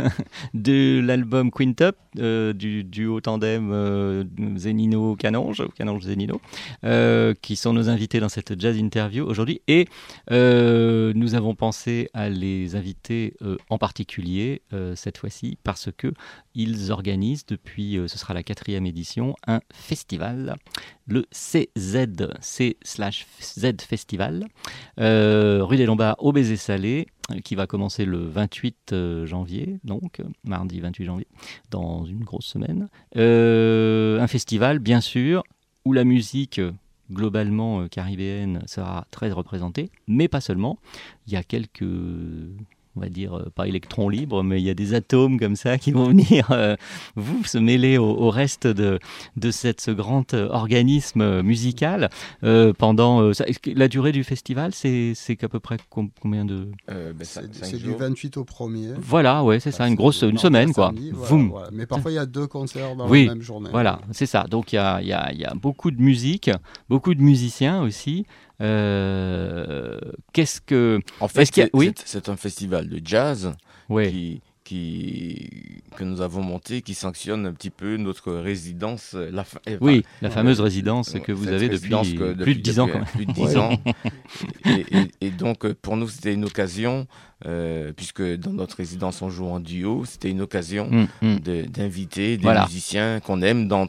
B: de l'album Quintup euh, du duo tandem euh, Zenino Canonge, Canonge Zenino, euh, qui sont nos invités dans cette jazz interview aujourd'hui. Et euh, nous avons pensé à les inviter euh, en particulier euh, cette fois-ci parce que ils organisent depuis, ce sera la quatrième édition, un festival, le CZ, C slash Z Festival, rue des Lombards au Baiser Salé, qui va commencer le 28 euh, janvier, donc mardi 28 janvier, dans une grosse semaine. Euh, un festival, bien sûr, où la musique globalement euh, caribéenne sera très représentée, mais pas seulement. Il y a quelques on va dire, euh, pas électrons libres, mais il y a des atomes comme ça qui vont venir euh, vous se mêler au, au reste de, de cette, ce grand euh, organisme musical euh, pendant euh, ça- la durée du festival, c'est c'est qu'à peu près com- combien de
D: Euh, ben,
C: C'est du
D: jours.
C: 28 au 1er.
B: voilà, ouais, c'est ça, une grosse, une
C: à
B: semaine quoi.
C: samedi, voilà,
B: Voum.
C: voilà. Mais parfois, il y a deux concerts dans
B: Oui,
C: la même journée.
B: Voilà, c'est ça. Donc il y a, il y a- il y a beaucoup de musique, beaucoup de musiciens aussi. Euh, Qu'est-ce que.
D: En fait, c'est-
B: oui
D: un festival de jazz qui, qui, que nous avons monté, qui sanctionne un petit peu notre résidence. euh, La, fa- euh,
B: Oui, la fameuse
D: euh,
B: résidence que vous avez depuis, plus de 10 ans. quand
D: Plus de 10 ans. Et, et- et donc, pour nous, c'était une occasion, euh, puisque dans notre résidence, on joue en duo, c'était une occasion
B: Mm, mm.
D: de- d'inviter des
B: Voilà.
D: musiciens qu'on aime dans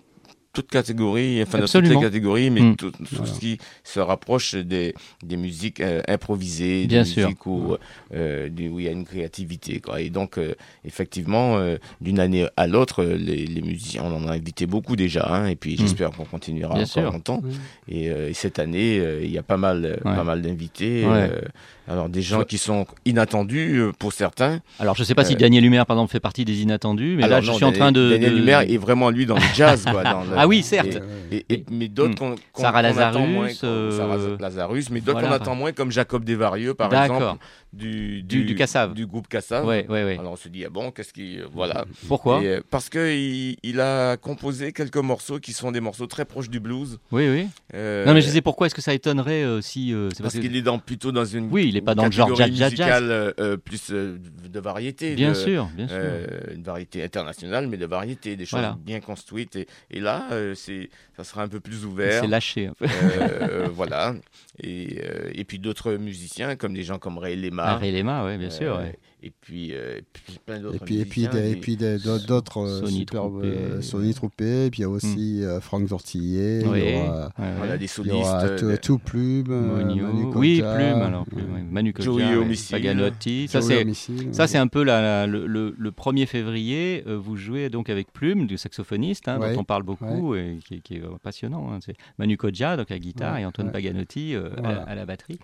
D: toute catégorie, enfin toutes
B: Absolument.
D: les catégories, mais
B: Mm.
D: tout, tout
C: Voilà.
D: ce qui se rapproche des, des musiques euh, improvisées,
B: Bien
D: des
B: sûr.
D: musiques où, euh, où il y a une créativité. Quoi. Et donc, euh, effectivement, euh, d'une année à l'autre, les, les musiciens, on en a invité beaucoup déjà, hein, et puis
B: Mm.
D: j'espère qu'on continuera
B: Bien
D: encore
B: sûr.
D: longtemps. Et, euh, et cette année, euh, il y a pas mal,
B: Ouais.
D: pas mal d'invités.
B: Ouais.
D: euh, alors, des gens
B: Je-
D: qui sont inattendus pour certains.
B: Alors je sais pas si Daniel Humer, par exemple, fait partie des inattendus, mais
D: Alors
B: là je suis en
D: Daniel-
B: train de.
D: Daniel
B: de-
D: Humer est vraiment, lui, dans le jazz. Quoi, dans le-
B: Ah oui, certes.
D: Et, et- et- mais d'autres
B: Mm.
D: qu'on attend
B: Lazarus,
D: moins, comme
B: euh,
D: Sarah Lazarus, mais d'autres
B: voilà.
D: qu'on attend moins, comme Jacob Desvarieux, par
B: D'accord.
D: exemple, du,
B: Du- du
D: du groupe Cassav.
B: Ouais, ouais, ouais.
D: Alors on se dit, ah bon, qu'est-ce qui. Voilà.
B: Pourquoi
D: Et, euh, Parce qu'il il a composé quelques morceaux qui sont des morceaux très proches du blues.
B: Oui, oui.
D: Euh,
B: Non, mais je disais pourquoi est-ce que ça étonnerait euh, si. euh,
D: Parce qu'il est dans, plutôt dans une
B: Oui, il est pas dans le genre jazz, jazz, jazz.
D: musicale, euh, euh, plus euh, de variété.
B: Bien
D: de-
B: sûr, bien sûr.
D: euh, une variété internationale, mais de variété, des choses
B: Voilà.
D: bien construites. Et, et là, euh, c'est, ça sera un peu plus ouvert.
B: c'est lâché un peu.
D: Euh, voilà. Et, euh, et puis d'autres musiciens, comme des gens comme Ray Lema.
B: Ah, Ray Lema, ouais, bien sûr.
D: Euh,
B: ouais.
D: Et puis, euh, et puis plein d'autres
C: Et puis, et puis,
D: musiciens,
C: des- et
D: des-
C: puis des- d'autres euh, superbes
B: Troupé.
C: euh, Sonny Troupé, et puis il y a aussi euh, Franck Zortillet,
B: Oui,
C: il y aura,
B: ouais,
D: Voilà, des
C: il y
D: solistes.
C: aura tout, Plume. Manu
B: oui,
C: Kodja,
B: Plume, alors Plume, ouais. Manu
D: Homicide.
B: Paganotti. Ça, c'est.
C: Homicide,
B: Ça, c'est un peu la, la- le, le- le 1er février. euh, vous jouez donc avec Plume, du saxophoniste, hein,
C: Ouais,
B: dont on parle beaucoup et qui, est- qui est euh, passionnant. hein. C'est Manu Kodja, donc à la guitare,
C: Ouais,
B: et Antoine
C: ouais.
B: Paganotti euh, à,
C: Voilà.
B: la- à la batterie.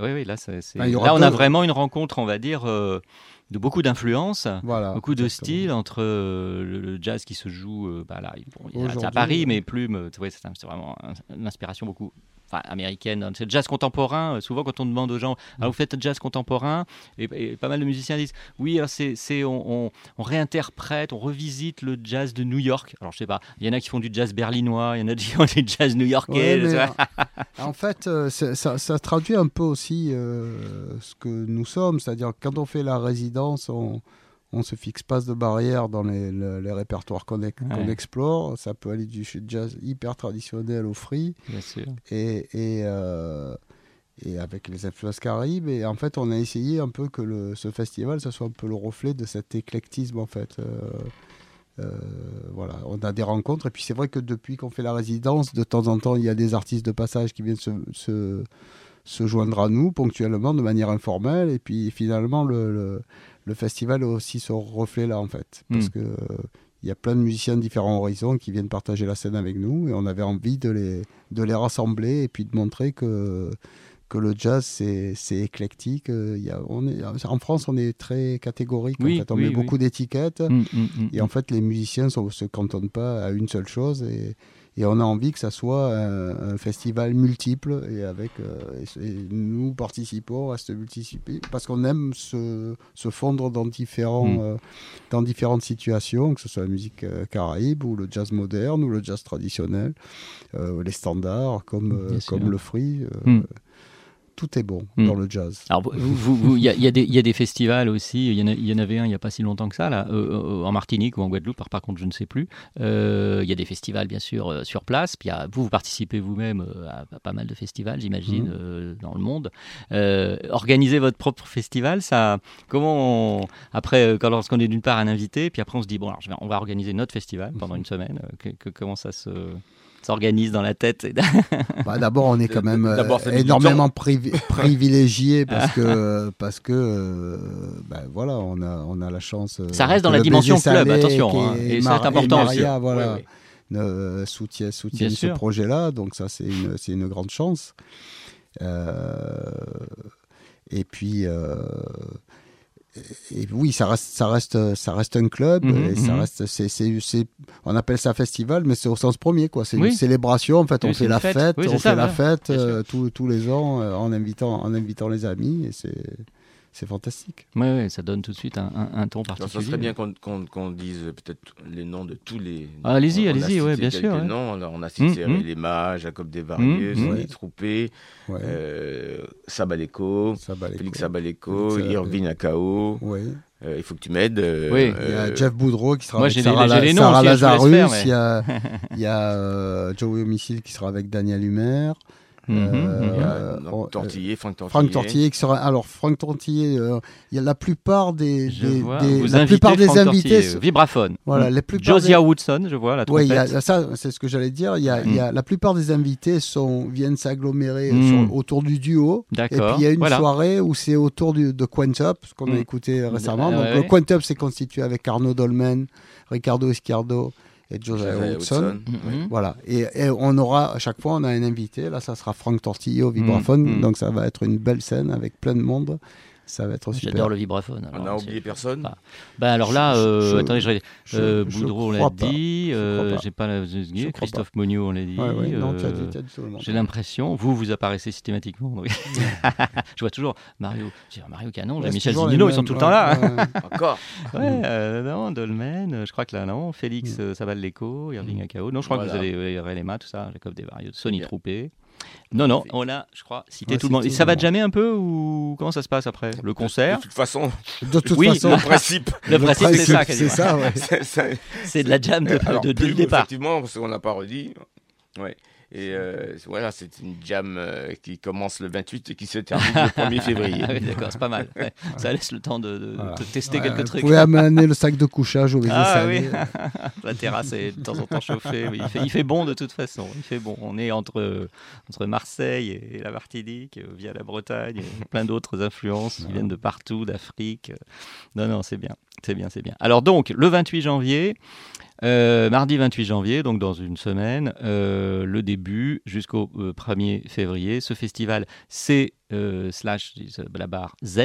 B: Oui, oui, là, c'est, là on a vraiment une rencontre, on va dire, euh, de beaucoup d'influences.
C: Voilà,
B: Beaucoup de styles entre euh, le, le jazz qui se joue euh, bah là, il- bon, il y a- c'est à Paris, mais Plume, ouais, c'est vraiment un- une inspiration beaucoup enfin, américaine. C'est le jazz contemporain. euh, Souvent, quand on demande aux gens, ah, vous faites jazz contemporain, et, et pas mal de musiciens disent, oui, alors c'est, c'est- on, on- on réinterprète, on revisite le jazz de New York. Alors, je sais pas, il y en a qui font du jazz berlinois, il y en a qui font du jazz new-yorkais.
C: Ouais, en fait, euh, c'est- ça, ça traduit un peu aussi euh, ce que nous sommes, c'est-à-dire quand on fait la résidence, on on se fixe pas de barrières dans les, le- les répertoires qu'on ex- explore. Ça peut aller du jazz hyper traditionnel au free
B: Bien sûr.
C: et, et, euh, et avec les influences caribes. Et en fait, on a essayé un peu que le, ce festival, ça soit un peu le reflet de cet éclectisme en fait. Euh, euh, voilà, on a des rencontres et puis c'est vrai que depuis qu'on fait la résidence, de temps en temps, il y a des artistes de passage qui viennent se, se, se joindre à nous ponctuellement de manière informelle et puis finalement le, le, le festival a aussi ce reflet là en fait parce
B: Mm.
C: que euh, il y a plein de musiciens de différents horizons qui viennent partager la scène avec nous et on avait envie de les, de les rassembler et puis de montrer que, que le jazz c'est c'est éclectique. Euh, il y a, on est, en France, on est très catégorique.
B: Oui,
C: en fait. On
B: oui,
C: met
B: oui.
C: beaucoup d'étiquettes.
B: Mm, mm, mm,
C: Et en fait, les musiciens ne se cantonnent pas à une seule chose. Et, et on a envie que ça soit un, un festival multiple. Et avec euh, et c'est- et nous participons à ce multipli parce qu'on aime se, se fondre dans, différents,
B: Mm.
C: euh, dans différentes situations, que ce soit la musique euh, caraïbe ou le jazz moderne ou le jazz traditionnel, les standards comme, comme le free. Tout est bon
B: Hmm.
C: dans le jazz.
B: Alors, il y, a- y des- il y a des festivals aussi. Il y, en y avait un il n'y a pas si longtemps que ça, là, euh, euh, en Martinique ou en Guadeloupe. Par, par contre, je ne sais plus. Euh, il y a des festivals, bien sûr, euh, sur place. Puis vous, vous participez vous-même euh, à, à pas mal de festivals, j'imagine,
C: Mhm.
B: euh, dans le monde. Euh, organiser votre propre festival, ça, comment on- après, euh, quand lorsqu'on est d'une part un invité, puis après on se dit bon, alors je vais- on va organiser notre festival pendant une semaine. euh, que- que- comment ça se s'organise dans la tête
C: Bah, D'abord, on est quand même euh, énormément privi- privilégié parce que parce que euh, ben, voilà, on a on a la chance. euh,
B: Ça reste dans la dimension club, attention, hein, et c'est important aussi.
C: Maria, voilà,
D: Ouais, ouais.
C: euh, soutient soutient ce projet-là, donc ça c'est une c'est une grande chance. Euh, et puis. euh, et oui, ça reste, ça reste, ça reste un club
B: Mhm,
C: et ça
B: mhm.
C: reste, c'est, c'est, on appelle ça festival, mais c'est au sens premier, quoi. C'est
B: Oui.
C: une célébration. En fait, on fait la
B: fête.
C: fête,
B: Oui,
C: on
B: c'est
C: fait
B: ça,
C: la
B: voilà.
C: fête euh, tous, tous les ans euh, en invitant, en invitant les amis et c'est, c'est fantastique.
B: Oui, ouais, ça donne tout de suite un, un- un ton
D: Alors,
B: particulier.
D: ça serait bien qu'on dise peut-être les noms de tous les.
B: Ah, allez-y, allez-y, ouais, bien sûr, ouais.
D: noms. Alors, on a cité. Léma, Jacob Desvarieux. Sonny
C: Ouais.
D: Troupé,
C: Ouais.
D: euh, Félix
C: euh,
D: Irvine Akao.
C: Oui.
D: Euh, il faut que tu m'aides. euh,
B: Oui.
C: Il y a Jeff Boudreau qui sera
B: Moi,
C: avec Sarah, La-
B: noms
C: Sarah Lazarus.
B: faire, mais-
C: Il y a, il y a euh, Joey Homicide qui sera avec Daniel Humer.
B: Mhm,
C: Euh,
B: mhm.
D: il y a
C: Euh,
D: Tortillé, Franck Tortillé.
C: Franck Tortillé qui sera. Alors Franck Tortillé, euh, il y a la plupart des, des- des- la plupart des
B: Franck
C: invités.
B: Tortillé,
C: sont-
B: vibraphone.
C: Voilà,
B: Mm.
C: les plupart
B: Josiah
C: des-
B: Woodson, je vois, la
C: Oui,
B: trompette.
C: a- ça, c'est ce que j'allais dire. Il y a, il y a- la plupart des invités sont, viennent s'agglomérer
B: Mm.
C: autour du duo. Et puis
B: D'accord.
C: il y a une
B: voilà.
C: soirée où c'est autour du, de Quantop, ce qu'on a
B: Mm.
C: écouté récemment.
B: Ouais,
C: Donc
B: ouais.
C: le Quantop c'est constitué avec Arnaud Dolmen, Ricardo Izquierdo et. Woodson.
B: Mhm.
D: Ouais.
C: Voilà. Et, et on aura, à chaque fois, on a un invité. Là, ça sera Franck Tortillé au vibraphone.
B: Mm, mm.
C: Donc, ça va être une belle scène avec plein de monde. Ça va être super.
B: J'adore le vibraphone.
D: On
B: alors,
D: a
B: c'est-
D: oublié personne.
B: Ah. Ben alors là,
C: Je-
B: euh,
C: je-
B: attendez, je,
C: je-
B: euh,
C: je
B: Boudreau, on l'a
C: pas.
B: dit, euh,
C: pas.
B: j'ai pas la Christophe Monio, on l'a dit.
C: Ouais, ouais, non, tu as
B: euh,
C: dit, tu as dit tout le monde.
B: J'ai l'impression, vous, vous apparaissez systématiquement. donc- je vois toujours Mario, Mario Canon,
C: Ouais,
B: Michel Zunino, ils sont tout le temps là.
D: Encore.
B: Ouais, euh, non, Dolmen, je crois que là, non, Félix euh, Saval-Leco, Irving Akao. Non, je crois que vous avez euh, Relema, tout ça, Jacob Desvarieux, Sonny
D: bien.
B: Troupé. Non, non, on a, je crois, cité
C: Ouais,
B: tout le monde. Et ça
C: le
B: va jamais un peu ou comment ça se passe après Le concert
D: De toute façon,
C: De toute
B: Oui,
C: façon,
D: le principe.
B: Le principe, c'est ça,
C: c'est ça, ouais.
B: de la jam de,
D: Alors,
B: de- dès
D: plus,
B: le départ.
D: Effectivement, parce qu'on n'a pas redit. Ouais. Et euh, voilà, c'est une jam euh, qui commence le 28 et qui se termine le 1er février.
B: Ah oui, d'accord, c'est pas mal. Ouais. Ça laisse le temps de, de-
C: Voilà.
B: de tester
C: Ouais,
B: quelques
C: Vous
B: trucs.
C: pouvez amener le sac de couchage au
B: Ah oui, la terrasse est de temps en temps chauffée. mais il, fait, il fait bon de toute façon. Il fait bon. On est entre, entre Marseille et la Martinique, euh, via la Bretagne, et plein d'autres influences qui viennent de partout, d'Afrique. Non, non, c'est bien. C'est bien, c'est bien. Alors donc, le 28 janvier, euh, mardi 28 janvier, donc dans une semaine, euh, le début jusqu'au euh, 1er février. Ce festival, c'est euh, slash la barre Z.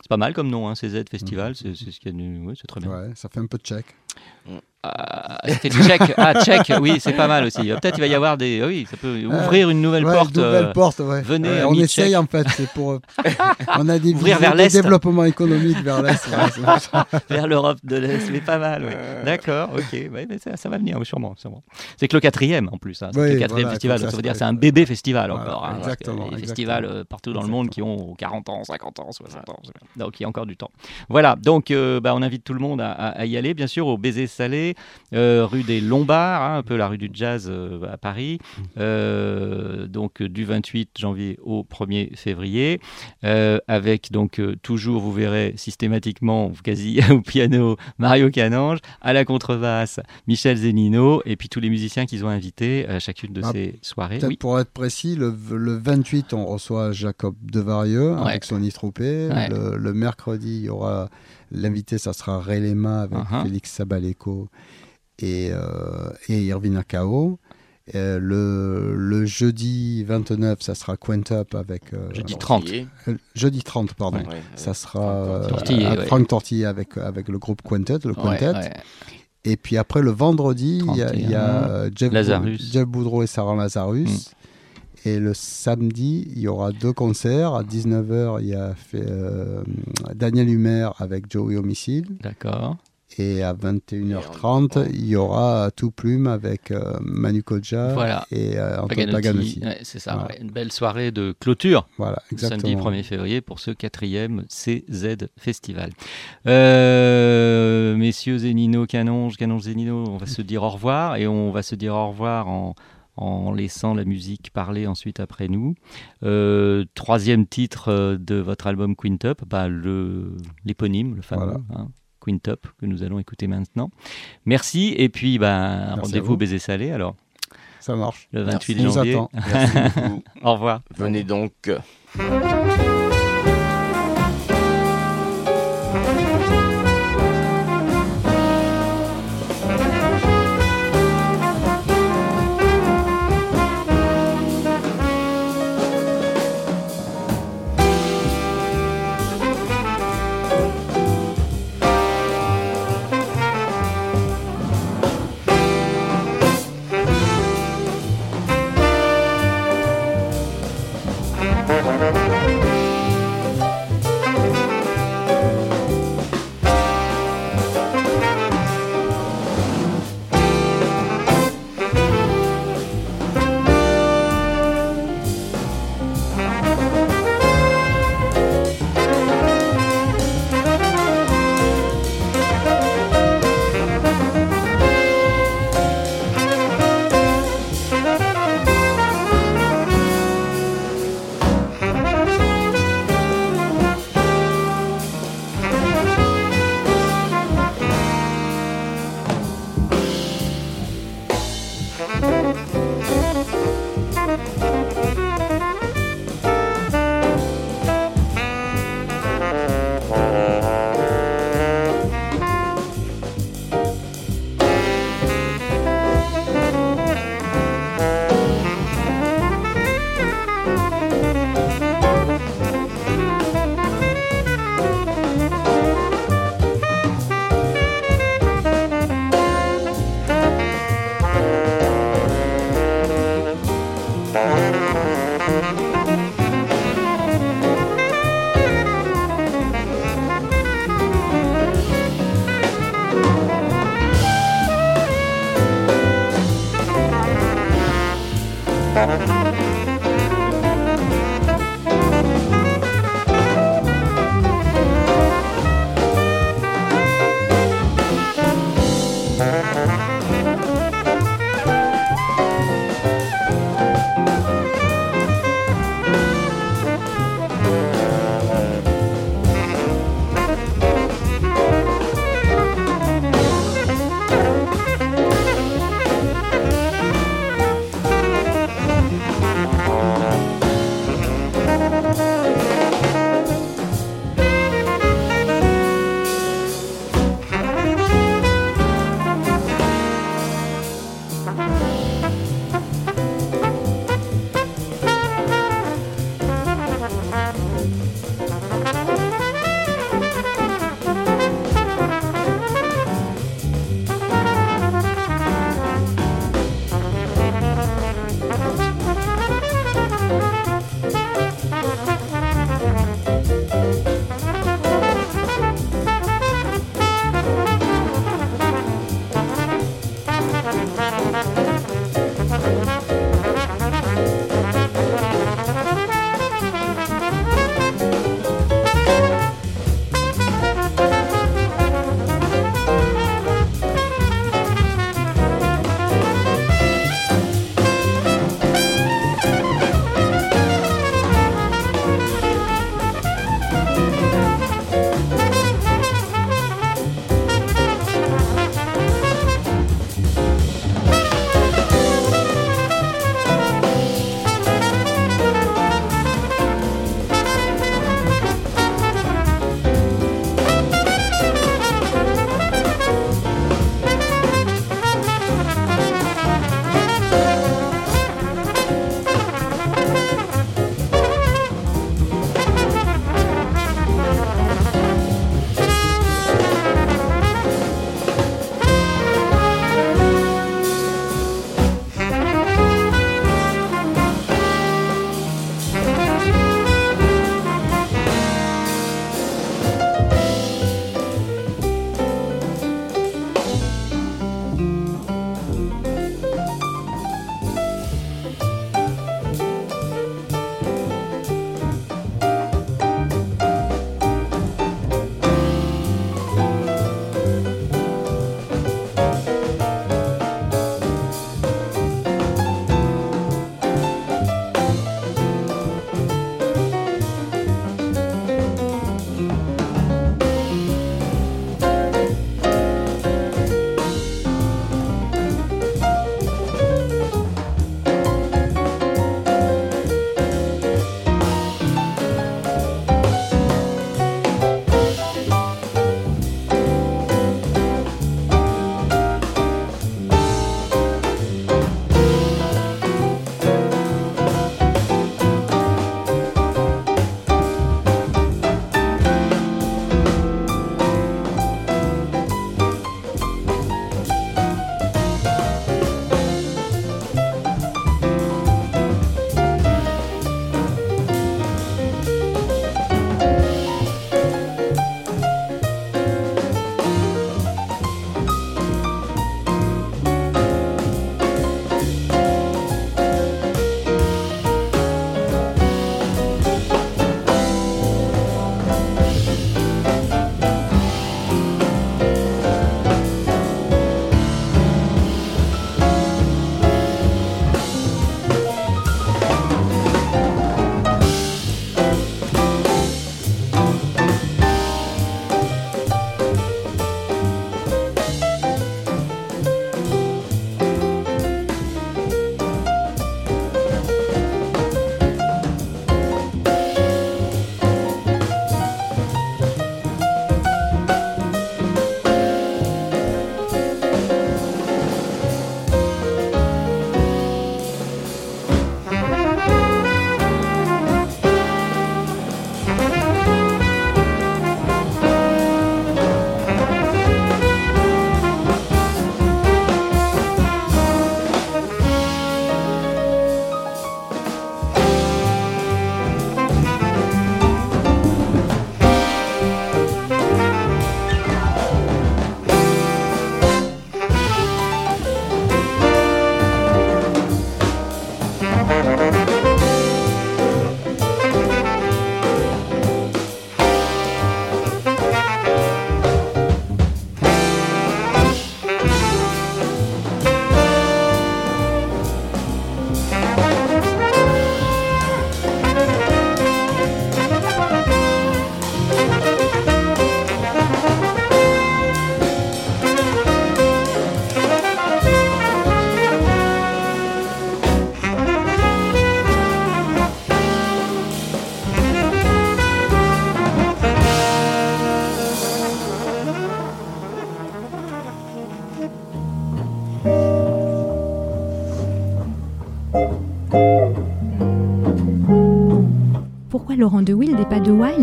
B: C'est pas mal comme nom, hein, c'est Z Festival. C'est c'est ce qu'il y a de- oui, c'est très bien.
C: Ouais, ça fait un peu de check.
B: Ah, c'était tchèque. Ah, tchèque, oui, c'est pas mal aussi. Peut-être il va y avoir des. Oui, ça peut ouvrir une nouvelle
C: Ouais,
B: porte.
C: nouvelle
B: euh,
C: porte, ouais.
B: venez,
C: Ouais, on essaye en fait, c'est pour. euh, on a des
B: Ouvrir vers l'Est.
C: développement économique vers l'est. ouais,
B: vers l'Europe de l'Est, mais pas mal, oui. D'accord, ok, ouais, mais ça, ça va venir, oui, sûrement. sûrement. C'est que le quatrième en plus, hein, c'est
C: Oui,
B: le quatrième
C: voilà,
B: festival,
C: ça,
B: ça veut dire
C: c'est
B: c'est un bébé festival
C: Voilà,
B: encore. hein, parce que
C: exactement,
B: Les
C: exactement.
B: festivals partout dans le monde qui ont 40 ans, 50 ans, 60 ans, donc il y a encore du temps. Voilà, donc euh, bah, on invite tout le monde à, y aller, bien sûr, au Baiser Salé, euh, rue des Lombards, hein, un peu la rue du Jazz euh, à Paris, euh, donc du 28 janvier au 1er février, avec donc toujours, vous verrez systématiquement, quasi au piano, Mario Canange, à la contrebasse, Michel Zenino, et puis tous les musiciens qu'ils ont invités à chacune de
C: Ah,
B: ces soirées. Oui.
C: pour être précis, le, le 28, on reçoit Jacob Devarieux
B: Ouais.
C: avec son Troupé.
B: Ouais.
C: Le, le mercredi, il y aura l'invité, ça sera Ray Lema avec
B: Uh-huh.
C: Félix Sabaleko et, euh, et Irvin Akao. Euh, le, le jeudi 29, ça sera Quentup avec. euh,
B: Jeudi 30.
D: Tortillé.
C: euh, jeudi 30, pardon.
D: Ouais, ouais.
C: Ça sera
D: Franck
C: euh,
B: Tortillé,
C: à-
B: ouais.
C: Franck Tortillé avec, avec le groupe Quintet, le Quintet.
B: ouais.
C: Et puis après, le vendredi, il y a, il y a,
B: 31,
C: euh, Jeff,
B: Lazarus.
C: Bou- Jeff Boudreau et Sarah Lazarus. Et le samedi, il y aura deux concerts. À 19h, il y a fait, euh, Daniel Humer avec Joey Homicide.
B: D'accord.
C: Et à 21h30, il y aura Tout Plume avec euh, Manu Kodja
B: Voilà.
C: et euh, Antoine
B: Paganotti,
C: Paganotti.
B: ouais, c'est ça,
C: Voilà.
B: ouais, une belle soirée de clôture.
C: Voilà,
B: Samedi
C: exactement.
B: 1er février pour ce quatrième CZ Festival. Euh, messieurs Zénino, Canonge, Canonge Zénino, on va se dire au revoir et on va se dire au revoir en, en laissant la musique parler ensuite après nous. Euh, troisième titre euh, de votre album Quintup, bah, le- l'éponyme, le fameux.
C: Voilà.
B: hein, Quintup que nous allons écouter maintenant. Merci et puis bah,
C: Merci
B: rendez-vous baiser salé alors
C: Ça marche.
B: le 28
C: Merci. On vous
B: janvier.
C: attend.
D: Merci beaucoup.
B: Au revoir.
D: Venez donc.